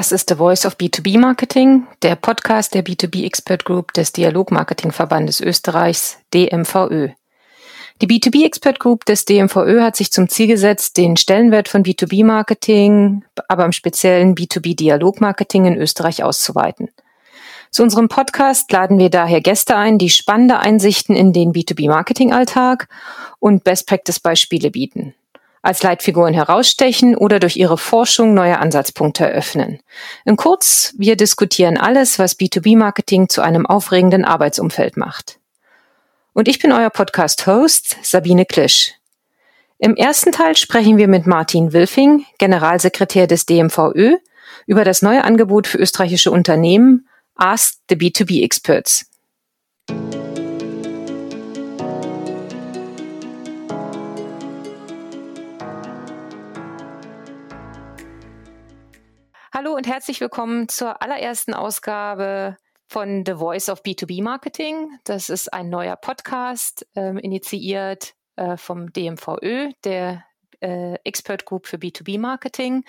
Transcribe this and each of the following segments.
Das ist The Voice of B2B Marketing, der Podcast der B2B Expert Group des Dialogmarketingverbandes Österreichs, DMVÖ. Die B2B Expert Group des DMVÖ hat sich zum Ziel gesetzt, den Stellenwert von B2B Marketing, aber im speziellen B2B Dialogmarketing in Österreich auszuweiten. Zu unserem Podcast laden wir daher Gäste ein, die spannende Einsichten in den B2B-Marketing-Alltag und Best-Practice-Beispiele bieten, als Leitfiguren herausstechen oder durch ihre Forschung neue Ansatzpunkte eröffnen. In kurz, wir diskutieren alles, was B2B-Marketing zu einem aufregenden Arbeitsumfeld macht. Und ich bin euer Podcast-Host Sabine Klisch. Im ersten Teil sprechen wir mit Martin Wilfing, Generalsekretär des DMVÖ, über das neue Angebot für österreichische Unternehmen Ask the B2B Experts. Hallo und herzlich willkommen zur allerersten Ausgabe von The Voice of B2B Marketing. Das ist ein neuer Podcast, äh, initiiert äh, vom DMVÖ, der äh, Expert Group für B2B Marketing.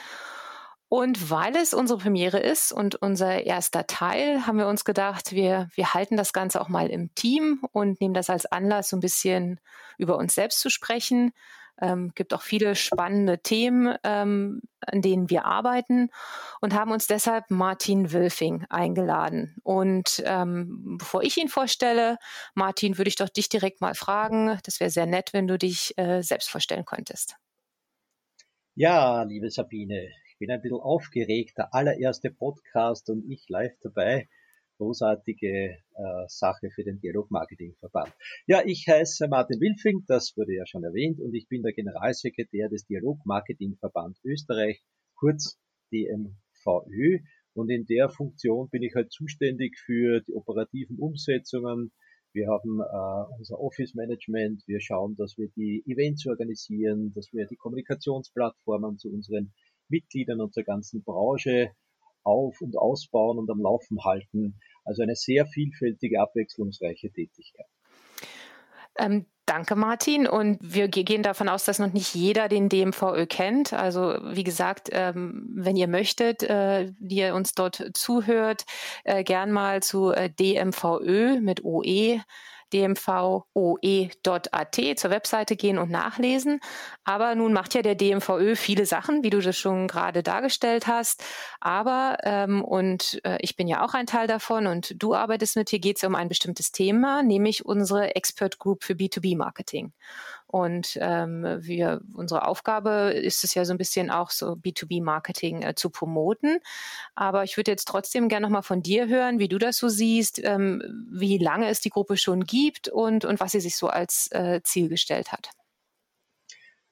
Und weil es unsere Premiere ist und unser erster Teil, haben wir uns gedacht, wir, wir halten das Ganze auch mal im Team und nehmen das als Anlass, so ein bisschen über uns selbst zu sprechen. Ähm, gibt auch viele spannende Themen, ähm, an denen wir arbeiten und haben uns deshalb Martin Wilfing eingeladen. Und ähm, bevor ich ihn vorstelle, Martin, würde ich doch dich direkt mal fragen. Das wäre sehr nett, wenn du dich äh, selbst vorstellen könntest. Ja, liebe Sabine, bin ein bisschen aufgeregt, der allererste Podcast und ich live dabei. Großartige äh, Sache für den Dialogmarketingverband. Ja, ich heiße Martin Wilfing, das wurde ja schon erwähnt, und ich bin der Generalsekretär des Dialogmarketingverband Österreich, kurz DMVÖ. Und in der Funktion bin ich halt zuständig für die operativen Umsetzungen. Wir haben äh, unser Office Management. Wir schauen, dass wir die Events organisieren, dass wir die Kommunikationsplattformen zu unseren Mitgliedern unserer ganzen Branche auf- und ausbauen und am Laufen halten. Also eine sehr vielfältige, abwechslungsreiche Tätigkeit. Ähm, danke, Martin. Und wir gehen davon aus, dass noch nicht jeder den DMVÖ kennt. Also wie gesagt, ähm, wenn ihr möchtet, äh, die ihr uns dort zuhört, äh, gern mal zu äh, DMVÖ mit OE dmvoe.at zur Webseite gehen und nachlesen. Aber nun macht ja der DMVÖ viele Sachen, wie du das schon gerade dargestellt hast. Aber, ähm, und äh, ich bin ja auch ein Teil davon und du arbeitest mit, hier geht es um ein bestimmtes Thema, nämlich unsere Expert Group für B2B Marketing. Und ähm, wir, unsere Aufgabe ist es ja so ein bisschen auch so B2B-Marketing äh, zu promoten. Aber ich würde jetzt trotzdem gerne nochmal von dir hören, wie du das so siehst, ähm, wie lange es die Gruppe schon gibt und, und was sie sich so als äh, Ziel gestellt hat.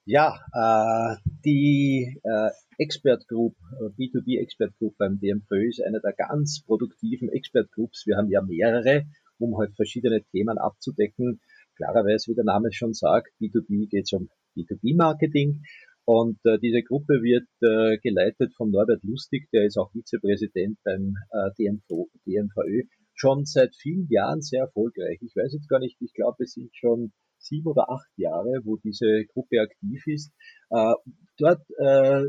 Ja, äh, die äh, Expert Group, äh, B2B Expert Group beim DMV ist eine der ganz produktiven Expert Groups. Wir haben ja mehrere, um halt verschiedene Themen abzudecken klarerweise, wie der Name schon sagt, B2B geht es um B2B-Marketing. Und äh, diese Gruppe wird äh, geleitet von Norbert Lustig, der ist auch Vizepräsident beim äh, DMV, DMVÖ, schon seit vielen Jahren sehr erfolgreich. Ich weiß jetzt gar nicht, ich glaube, es sind schon sieben oder acht Jahre, wo diese Gruppe aktiv ist. Äh, dort äh,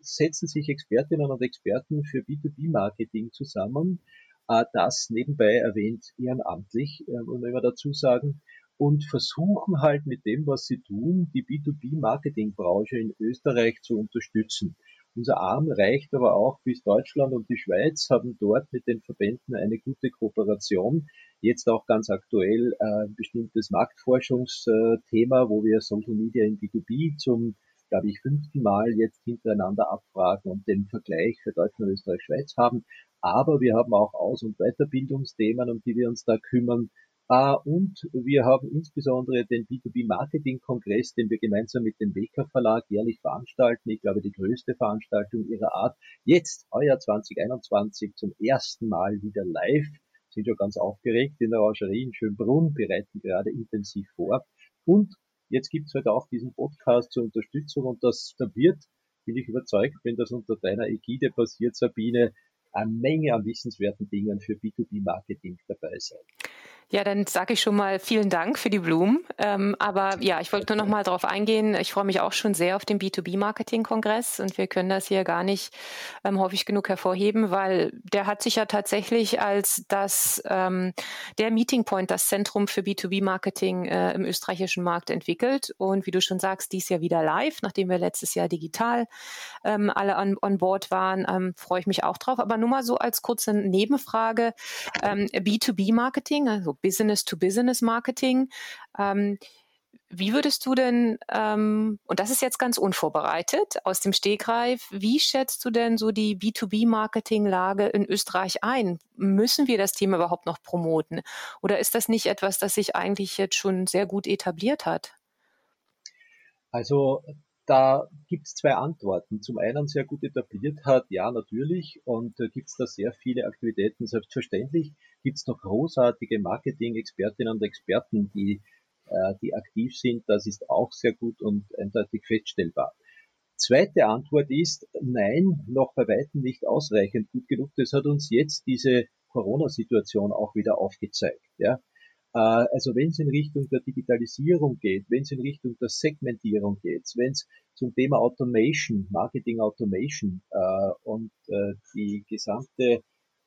setzen sich Expertinnen und Experten für B2B-Marketing zusammen. Äh, das nebenbei erwähnt ehrenamtlich, äh, muss man immer dazu sagen und versuchen halt mit dem, was sie tun, die B2B-Marketingbranche in Österreich zu unterstützen. Unser Arm reicht aber auch bis Deutschland und die Schweiz, haben dort mit den Verbänden eine gute Kooperation. Jetzt auch ganz aktuell äh, ein bestimmtes Marktforschungsthema, wo wir Social Media in B2B zum, glaube ich, fünften Mal jetzt hintereinander abfragen und den Vergleich für Deutschland, Österreich, Schweiz haben. Aber wir haben auch Aus- und Weiterbildungsthemen, um die wir uns da kümmern. Uh, und wir haben insbesondere den B2B-Marketing-Kongress, den wir gemeinsam mit dem WK Verlag jährlich veranstalten. Ich glaube, die größte Veranstaltung ihrer Art. Jetzt, heuer 2021, zum ersten Mal wieder live. Sind schon ganz aufgeregt in der Orangerie in Schönbrunn, bereiten gerade intensiv vor. Und jetzt gibt's heute auch diesen Podcast zur Unterstützung und das, da wird, bin ich überzeugt, wenn das unter deiner Ägide passiert, Sabine, eine Menge an wissenswerten Dingen für B2B-Marketing dabei sein. Ja, dann sage ich schon mal vielen Dank für die Blumen. Ähm, aber ja, ich wollte nur noch mal darauf eingehen. Ich freue mich auch schon sehr auf den B2B-Marketing-Kongress und wir können das hier gar nicht ähm, häufig genug hervorheben, weil der hat sich ja tatsächlich als das ähm, der Meeting Point, das Zentrum für B2B-Marketing äh, im österreichischen Markt entwickelt. Und wie du schon sagst, dies Jahr wieder live, nachdem wir letztes Jahr digital ähm, alle on, on board waren, ähm, freue ich mich auch drauf. Aber nur mal so als kurze Nebenfrage, ähm, B2B-Marketing, also Business-to-Business-Marketing. Ähm, wie würdest du denn, ähm, und das ist jetzt ganz unvorbereitet aus dem Stegreif, wie schätzt du denn so die B2B-Marketing-Lage in Österreich ein? Müssen wir das Thema überhaupt noch promoten? Oder ist das nicht etwas, das sich eigentlich jetzt schon sehr gut etabliert hat? Also da gibt es zwei Antworten. Zum einen sehr gut etabliert hat, ja natürlich, und äh, gibt es da sehr viele Aktivitäten. Selbstverständlich gibt es noch großartige Marketing-Expertinnen und Experten, die, äh, die aktiv sind. Das ist auch sehr gut und eindeutig feststellbar. Zweite Antwort ist, nein, noch bei weitem nicht ausreichend gut genug. Das hat uns jetzt diese Corona-Situation auch wieder aufgezeigt. Ja. Äh, also wenn es in Richtung der Digitalisierung geht, wenn es in Richtung der Segmentierung geht, wenn es zum Thema Automation, Marketing Automation äh, und äh, die gesamte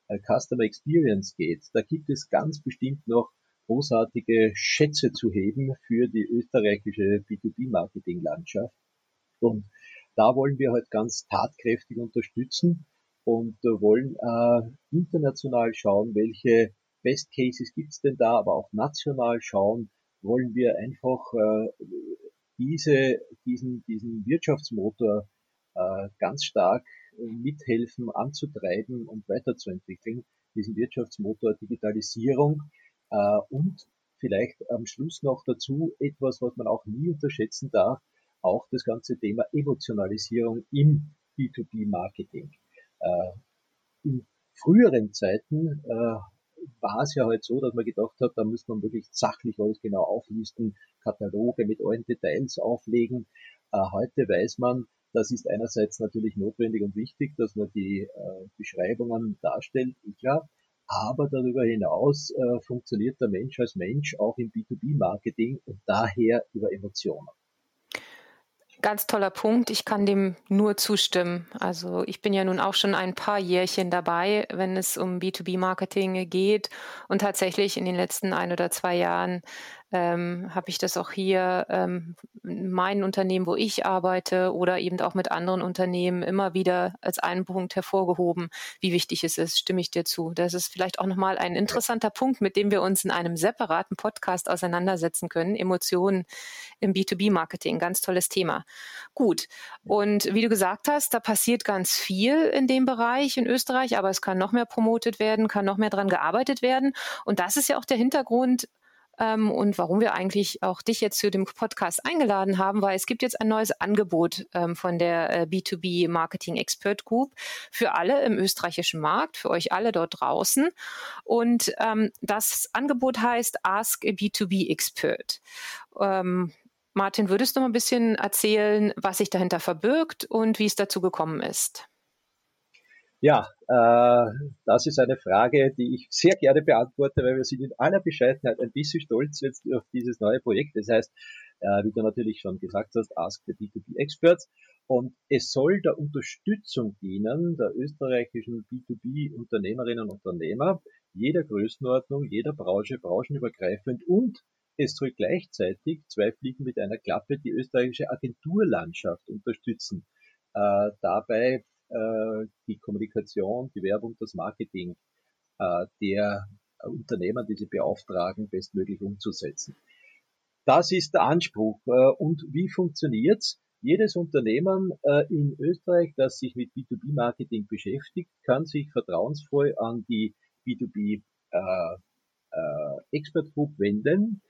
äh, Customer Experience geht, da gibt es ganz bestimmt noch großartige Schätze zu heben für die österreichische B2B-Marketing-Landschaft. Und da wollen wir halt ganz tatkräftig unterstützen und wollen äh, international schauen, welche Best Cases gibt's denn da, aber auch national schauen, wollen wir einfach äh, diese, diesen, diesen Wirtschaftsmotor äh, ganz stark äh, mithelfen, anzutreiben und weiterzuentwickeln, diesen Wirtschaftsmotor Digitalisierung äh, und vielleicht am Schluss noch dazu etwas, was man auch nie unterschätzen darf, auch das ganze Thema Emotionalisierung im B2B-Marketing. Äh, in früheren Zeiten äh, war es ja halt so, dass man gedacht hat, da müsste man wirklich sachlich alles genau auflisten, Kataloge mit allen Details auflegen. Äh, heute weiß man, das ist einerseits natürlich notwendig und wichtig, dass man die äh, Beschreibungen darstellt, klar. Aber darüber hinaus äh, funktioniert der Mensch als Mensch auch im B2B-Marketing und daher über Emotionen. Ganz toller Punkt. Ich kann dem nur zustimmen. Also ich bin ja nun auch schon ein paar Jährchen dabei, wenn es um B2B-Marketing geht. Und tatsächlich in den letzten ein oder zwei Jahren ähm, habe ich das auch hier ähm, in meinen Unternehmen, wo ich arbeite oder eben auch mit anderen Unternehmen immer wieder als einen Punkt hervorgehoben, wie wichtig es ist, stimme ich dir zu. Das ist vielleicht auch nochmal ein interessanter Punkt, mit dem wir uns in einem separaten Podcast auseinandersetzen können. Emotionen im B2B-Marketing, ganz tolles Thema. Gut. Und wie du gesagt hast, da passiert ganz viel in dem Bereich in Österreich, aber es kann noch mehr promotet werden, kann noch mehr dran gearbeitet werden. Und das ist ja auch der Hintergrund, ähm, und warum wir eigentlich auch dich jetzt zu dem Podcast eingeladen haben, weil es gibt jetzt ein neues Angebot ähm, von der äh, B2B Marketing Expert Group für alle im österreichischen Markt, für euch alle dort draußen. Und ähm, das Angebot heißt Ask a B2B Expert. Ähm, Martin, würdest du mal ein bisschen erzählen, was sich dahinter verbirgt und wie es dazu gekommen ist? Ja, äh, das ist eine Frage, die ich sehr gerne beantworte, weil wir sind in aller Bescheidenheit ein bisschen stolz jetzt auf dieses neue Projekt. Das heißt, äh, wie du natürlich schon gesagt hast, Ask the B2B Experts. Und es soll der Unterstützung dienen der österreichischen B2B-Unternehmerinnen und Unternehmer, jeder Größenordnung, jeder Branche, branchenübergreifend und es soll gleichzeitig zwei Fliegen mit einer Klappe die österreichische Agenturlandschaft unterstützen. Äh, dabei äh, die Kommunikation, die Werbung, das Marketing äh, der Unternehmer, die sie beauftragen, bestmöglich umzusetzen. Das ist der Anspruch. Äh, und wie funktioniert's? Jedes Unternehmen in Österreich, das sich mit B2B-Marketing beschäftigt, kann sich vertrauensvoll an die B2B äh, äh, Expert Group wenden.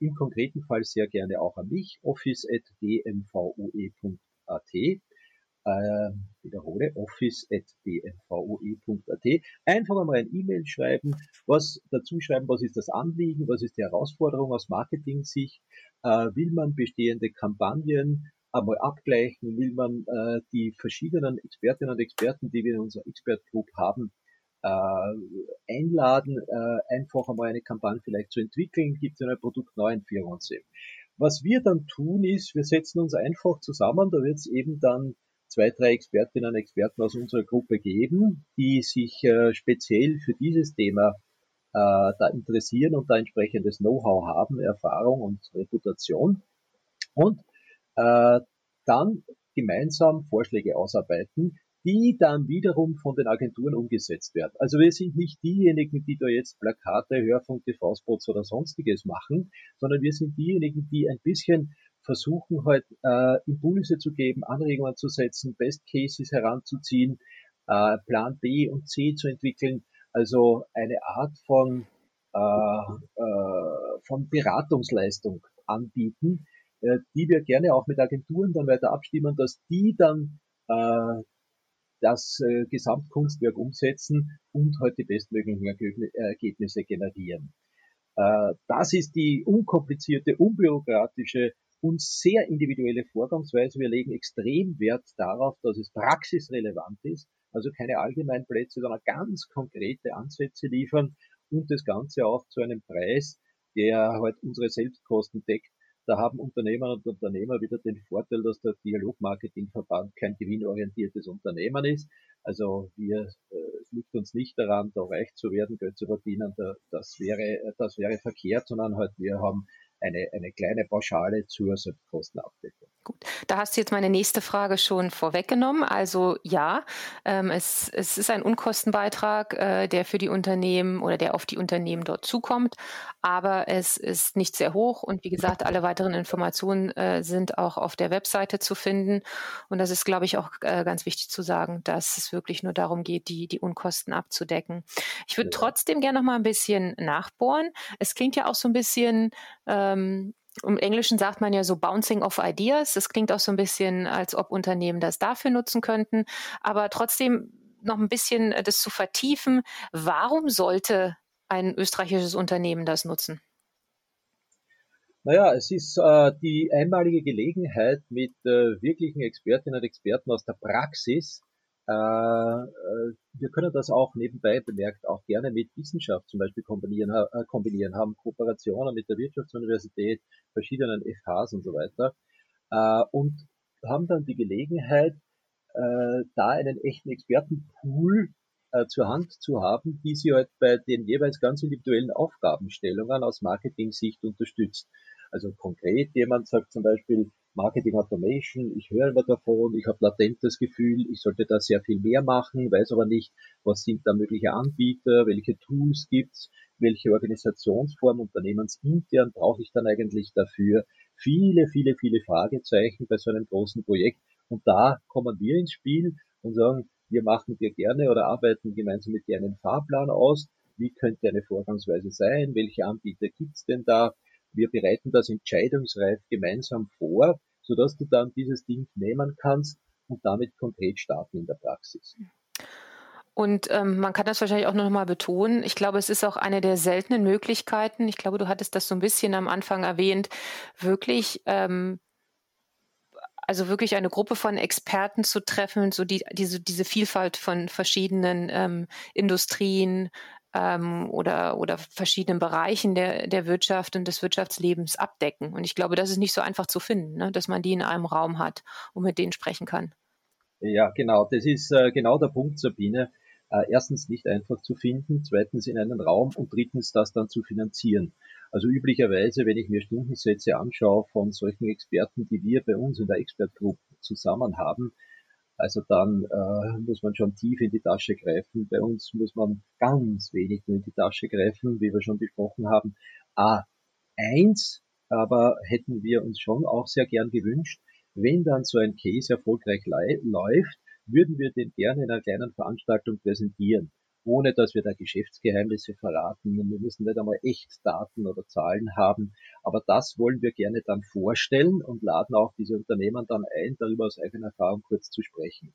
Im konkreten Fall sehr gerne auch an mich, office.dmvue.at äh, wiederhole, office.dmvoe.at. Einfach einmal ein E-Mail schreiben, was dazu schreiben, was ist das Anliegen, was ist die Herausforderung aus Marketing-Sicht, äh, will man bestehende Kampagnen einmal abgleichen, will man äh, die verschiedenen Expertinnen und Experten, die wir in unserer Expert Group haben, äh, einladen, äh, einfach einmal eine Kampagne vielleicht zu entwickeln, gibt es eine Produktneuentführung. Was wir dann tun ist, wir setzen uns einfach zusammen, da wird es eben dann zwei, drei Expertinnen und Experten aus unserer Gruppe geben, die sich äh, speziell für dieses Thema äh, da interessieren und da entsprechendes Know-how haben, Erfahrung und Reputation. Und äh, dann gemeinsam Vorschläge ausarbeiten, die dann wiederum von den Agenturen umgesetzt werden. Also wir sind nicht diejenigen, die da jetzt Plakate, Hörfunk, TV-Spots oder sonstiges machen, sondern wir sind diejenigen, die ein bisschen versuchen halt äh, Impulse zu geben, Anregungen zu setzen, Best Cases heranzuziehen, äh, Plan B und C zu entwickeln, also eine Art von, äh, äh, von Beratungsleistung anbieten, äh, die wir gerne auch mit Agenturen dann weiter abstimmen, dass die dann äh, das äh, Gesamtkunstwerk umsetzen und halt die bestmöglichen Ergebnisse generieren. Äh, das ist die unkomplizierte, unbürokratische und sehr individuelle Vorgangsweise. Wir legen extrem Wert darauf, dass es praxisrelevant ist, also keine Allgemeinplätze, sondern ganz konkrete Ansätze liefern und das Ganze auch zu einem Preis, der halt unsere Selbstkosten deckt, da haben Unternehmer und Unternehmer wieder den Vorteil, dass der Dialogmarketingverband kein gewinnorientiertes Unternehmen ist. Also wir, äh, es liegt uns nicht daran, da reich zu werden, Geld zu verdienen, da, das wäre, das wäre verkehrt, sondern halt wir haben eine, eine kleine Pauschale zur Selbstkostenabdeckung. Gut, da hast du jetzt meine nächste Frage schon vorweggenommen. Also ja, ähm, es, es ist ein Unkostenbeitrag, äh, der für die Unternehmen oder der auf die Unternehmen dort zukommt, aber es ist nicht sehr hoch und wie gesagt, alle weiteren Informationen äh, sind auch auf der Webseite zu finden. Und das ist, glaube ich, auch äh, ganz wichtig zu sagen, dass es wirklich nur darum geht, die, die Unkosten abzudecken. Ich würde ja. trotzdem gerne noch mal ein bisschen nachbohren. Es klingt ja auch so ein bisschen ähm, im Englischen sagt man ja so Bouncing of Ideas. Das klingt auch so ein bisschen, als ob Unternehmen das dafür nutzen könnten. Aber trotzdem noch ein bisschen äh, das zu vertiefen. Warum sollte ein österreichisches Unternehmen das nutzen? Naja, es ist äh, die einmalige Gelegenheit, mit äh, wirklichen Expertinnen und Experten aus der Praxis wir können das auch nebenbei bemerkt auch gerne mit Wissenschaft zum Beispiel kombinieren, äh, kombinieren haben Kooperationen mit der Wirtschaftsuniversität, verschiedenen FHs und so weiter und haben dann die Gelegenheit, da einen echten Expertenpool zur Hand zu haben, die sie halt bei den jeweils ganz individuellen Aufgabenstellungen aus Marketing-Sicht unterstützt. Also konkret jemand sagt zum Beispiel, Marketing Automation, ich höre immer davon, ich habe latent das Gefühl, ich sollte da sehr viel mehr machen, weiß aber nicht, was sind da mögliche Anbieter, welche Tools gibt's, welche Organisationsform unternehmensintern brauche ich dann eigentlich dafür. Viele, viele, viele Fragezeichen bei so einem großen Projekt. Und da kommen wir ins Spiel und sagen, wir machen dir gerne oder arbeiten gemeinsam mit dir einen Fahrplan aus. Wie könnte eine Vorgangsweise sein? Welche Anbieter gibt's denn da? Wir bereiten das entscheidungsreif gemeinsam vor sodass du dann dieses Ding nehmen kannst und damit konkret starten in der Praxis. Und ähm, man kann das wahrscheinlich auch noch mal betonen. Ich glaube, es ist auch eine der seltenen Möglichkeiten. Ich glaube, du hattest das so ein bisschen am Anfang erwähnt, wirklich ähm, also wirklich eine Gruppe von Experten zu treffen, so die, diese, diese Vielfalt von verschiedenen ähm, Industrien, ähm, oder, oder verschiedenen Bereichen der, der Wirtschaft und des Wirtschaftslebens abdecken. Und ich glaube, das ist nicht so einfach zu finden, ne? dass man die in einem Raum hat und mit denen sprechen kann. Ja, genau. Das ist äh, genau der Punkt, Sabine. Äh, erstens nicht einfach zu finden, zweitens in einen Raum und drittens das dann zu finanzieren. Also üblicherweise, wenn ich mir Stundensätze anschaue von solchen Experten, die wir bei uns in der Expert Group zusammen haben, also dann äh, muss man schon tief in die Tasche greifen. Bei uns muss man ganz wenig nur in die Tasche greifen, wie wir schon besprochen haben. A, eins, aber hätten wir uns schon auch sehr gern gewünscht, wenn dann so ein Case erfolgreich läuft, würden wir den gerne in einer kleinen Veranstaltung präsentieren ohne dass wir da Geschäftsgeheimnisse verraten. Wir müssen nicht einmal echt Daten oder Zahlen haben, aber das wollen wir gerne dann vorstellen und laden auch diese Unternehmen dann ein, darüber aus eigener Erfahrung kurz zu sprechen.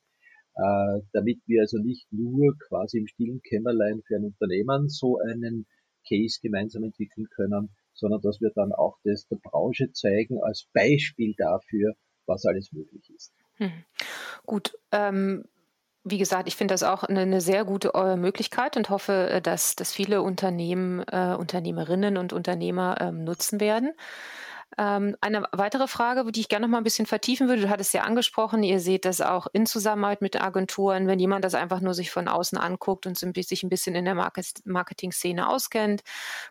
Äh, damit wir also nicht nur quasi im stillen Kämmerlein für ein Unternehmen so einen Case gemeinsam entwickeln können, sondern dass wir dann auch das der Branche zeigen als Beispiel dafür, was alles möglich ist. Hm. Gut, ähm, wie gesagt, ich finde das auch eine, eine sehr gute äh, Möglichkeit und hoffe, äh, dass, dass viele Unternehmen, äh, Unternehmerinnen und Unternehmer ähm, nutzen werden. Ähm, eine weitere Frage, die ich gerne noch mal ein bisschen vertiefen würde, du hattest ja angesprochen, ihr seht das auch in Zusammenarbeit mit Agenturen, wenn jemand das einfach nur sich von außen anguckt und sich ein bisschen in der Marketing-Szene auskennt,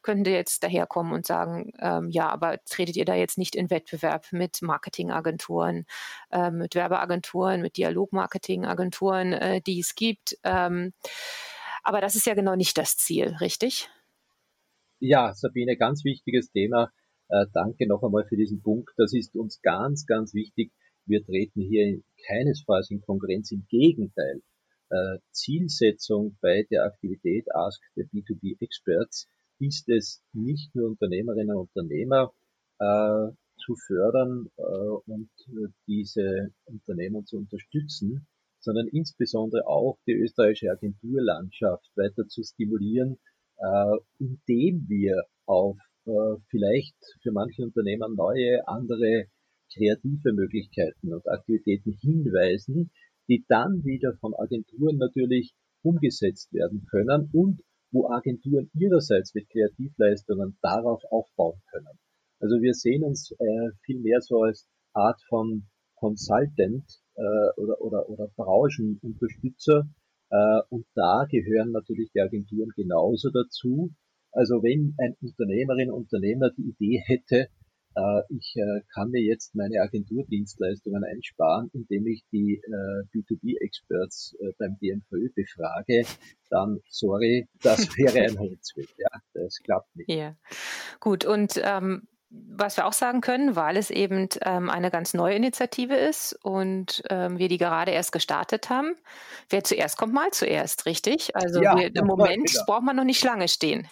könnte jetzt daherkommen und sagen, ähm, ja, aber tretet ihr da jetzt nicht in Wettbewerb mit Marketingagenturen, äh, mit Werbeagenturen, mit Dialogmarketingagenturen, äh, die es gibt. Ähm, aber das ist ja genau nicht das Ziel, richtig? Ja, Sabine, ganz wichtiges Thema äh, danke noch einmal für diesen Punkt. Das ist uns ganz, ganz wichtig. Wir treten hier keinesfalls in Konkurrenz. Im Gegenteil. Äh, Zielsetzung bei der Aktivität Ask the B2B Experts ist es, nicht nur Unternehmerinnen und Unternehmer äh, zu fördern äh, und diese Unternehmen zu unterstützen, sondern insbesondere auch die österreichische Agenturlandschaft weiter zu stimulieren, äh, indem wir auf äh, vielleicht für manche Unternehmer neue, andere kreative Möglichkeiten und Aktivitäten hinweisen, die dann wieder von Agenturen natürlich umgesetzt werden können und wo Agenturen ihrerseits mit Kreativleistungen darauf aufbauen können. Also wir sehen uns äh, viel mehr so als Art von Consultant äh, oder, oder, oder Branchenunterstützer. Äh, und da gehören natürlich die Agenturen genauso dazu, also wenn ein Unternehmerin, Unternehmer die Idee hätte, äh, ich äh, kann mir jetzt meine Agenturdienstleistungen einsparen, indem ich die äh, B2B-Experts äh, beim DMVÖ befrage, dann sorry, das wäre ein Holzweg. Ja, das klappt nicht. Ja, gut. Und ähm, was wir auch sagen können, weil es eben ähm, eine ganz neue Initiative ist und ähm, wir die gerade erst gestartet haben. Wer zuerst kommt, mal zuerst, richtig? Also ja, wir, im Moment genau. braucht man noch nicht lange stehen.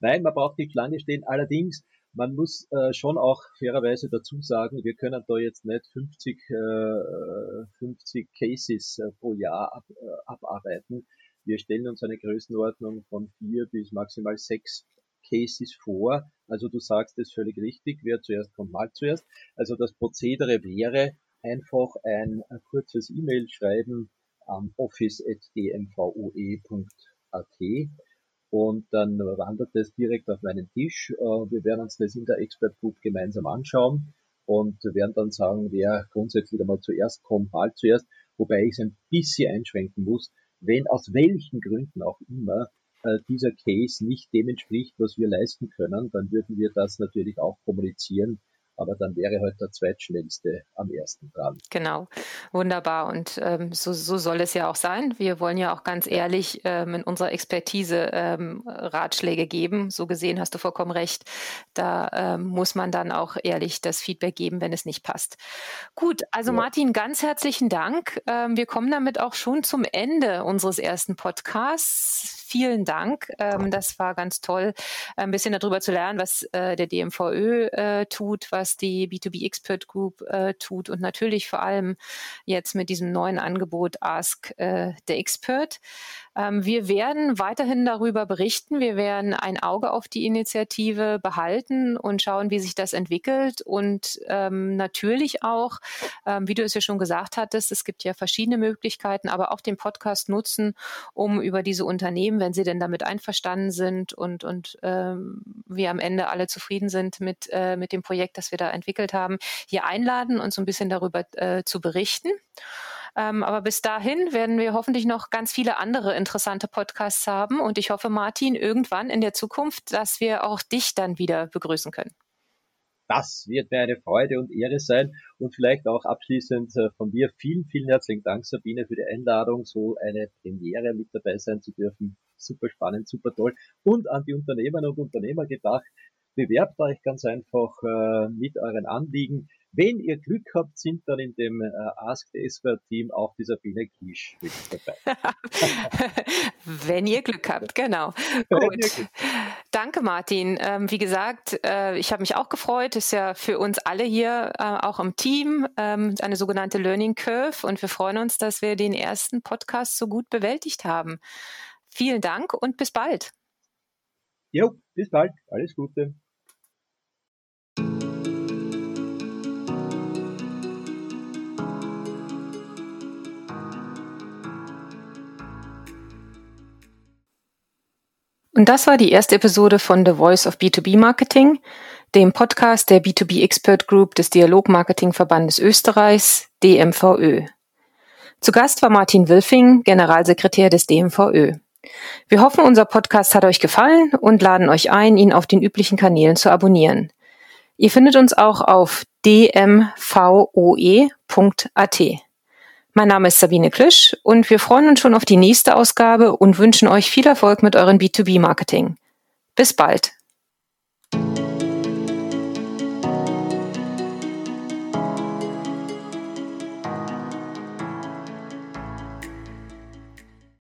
Nein, man braucht nicht lange stehen. Allerdings, man muss äh, schon auch fairerweise dazu sagen, wir können da jetzt nicht 50, äh, 50 Cases äh, pro Jahr ab, äh, abarbeiten. Wir stellen uns eine Größenordnung von vier bis maximal sechs Cases vor. Also du sagst es völlig richtig, wer zuerst kommt, mal zuerst. Also das Prozedere wäre einfach ein, ein kurzes E-Mail schreiben am office.dmvoe.at und dann wandert es direkt auf meinen Tisch. Äh, wir werden uns das in der Expert Group gemeinsam anschauen und werden dann sagen, wer grundsätzlich einmal zuerst kommt, mal zuerst, wobei ich es ein bisschen einschränken muss, wenn aus welchen Gründen auch immer äh, dieser Case nicht dem entspricht, was wir leisten können, dann würden wir das natürlich auch kommunizieren aber dann wäre heute der zweitschnellste am ersten dran. Genau, wunderbar. Und ähm, so, so soll es ja auch sein. Wir wollen ja auch ganz ehrlich ähm, in unserer Expertise ähm, Ratschläge geben. So gesehen hast du vollkommen recht. Da ähm, muss man dann auch ehrlich das Feedback geben, wenn es nicht passt. Gut, also ja. Martin, ganz herzlichen Dank. Ähm, wir kommen damit auch schon zum Ende unseres ersten Podcasts. Vielen Dank. Ähm, das war ganz toll, ein bisschen darüber zu lernen, was äh, der DMVÖ äh, tut, was die B2B Expert Group äh, tut und natürlich vor allem jetzt mit diesem neuen Angebot Ask äh, the Expert. Ähm, wir werden weiterhin darüber berichten. Wir werden ein Auge auf die Initiative behalten und schauen, wie sich das entwickelt und ähm, natürlich auch, ähm, wie du es ja schon gesagt hattest, es gibt ja verschiedene Möglichkeiten, aber auch den Podcast nutzen, um über diese Unternehmen, wenn sie denn damit einverstanden sind und, und ähm, wir am Ende alle zufrieden sind mit, äh, mit dem Projekt, das wir da entwickelt haben, hier einladen und so ein bisschen darüber äh, zu berichten. Ähm, aber bis dahin werden wir hoffentlich noch ganz viele andere interessante Podcasts haben und ich hoffe, Martin, irgendwann in der Zukunft, dass wir auch dich dann wieder begrüßen können. Das wird mir eine Freude und Ehre sein und vielleicht auch abschließend äh, von mir vielen, vielen herzlichen Dank, Sabine, für die Einladung, so eine Premiere mit dabei sein zu dürfen. Super spannend, super toll. Und an die Unternehmer und Unternehmer gedacht, bewerbt euch ganz einfach äh, mit euren Anliegen. Wenn ihr Glück habt, sind dann in dem äh, Ask the Expert Team auch dieser Biene Kisch mit dabei. Wenn ihr Glück habt, genau. Gut. Danke, Martin. Ähm, wie gesagt, äh, ich habe mich auch gefreut. Ist ja für uns alle hier äh, auch im Team ähm, eine sogenannte Learning Curve und wir freuen uns, dass wir den ersten Podcast so gut bewältigt haben. Vielen Dank und bis bald. Jo, bis bald. Alles Gute. Und das war die erste Episode von The Voice of B2B Marketing, dem Podcast der B2B Expert Group des Dialogmarketingverbandes Österreichs, DMVÖ. Zu Gast war Martin Wilfing, Generalsekretär des DMVÖ. Wir hoffen, unser Podcast hat euch gefallen und laden euch ein, ihn auf den üblichen Kanälen zu abonnieren. Ihr findet uns auch auf dmvoe.at. Mein Name ist Sabine Klisch und wir freuen uns schon auf die nächste Ausgabe und wünschen euch viel Erfolg mit eurem B2B-Marketing. Bis bald.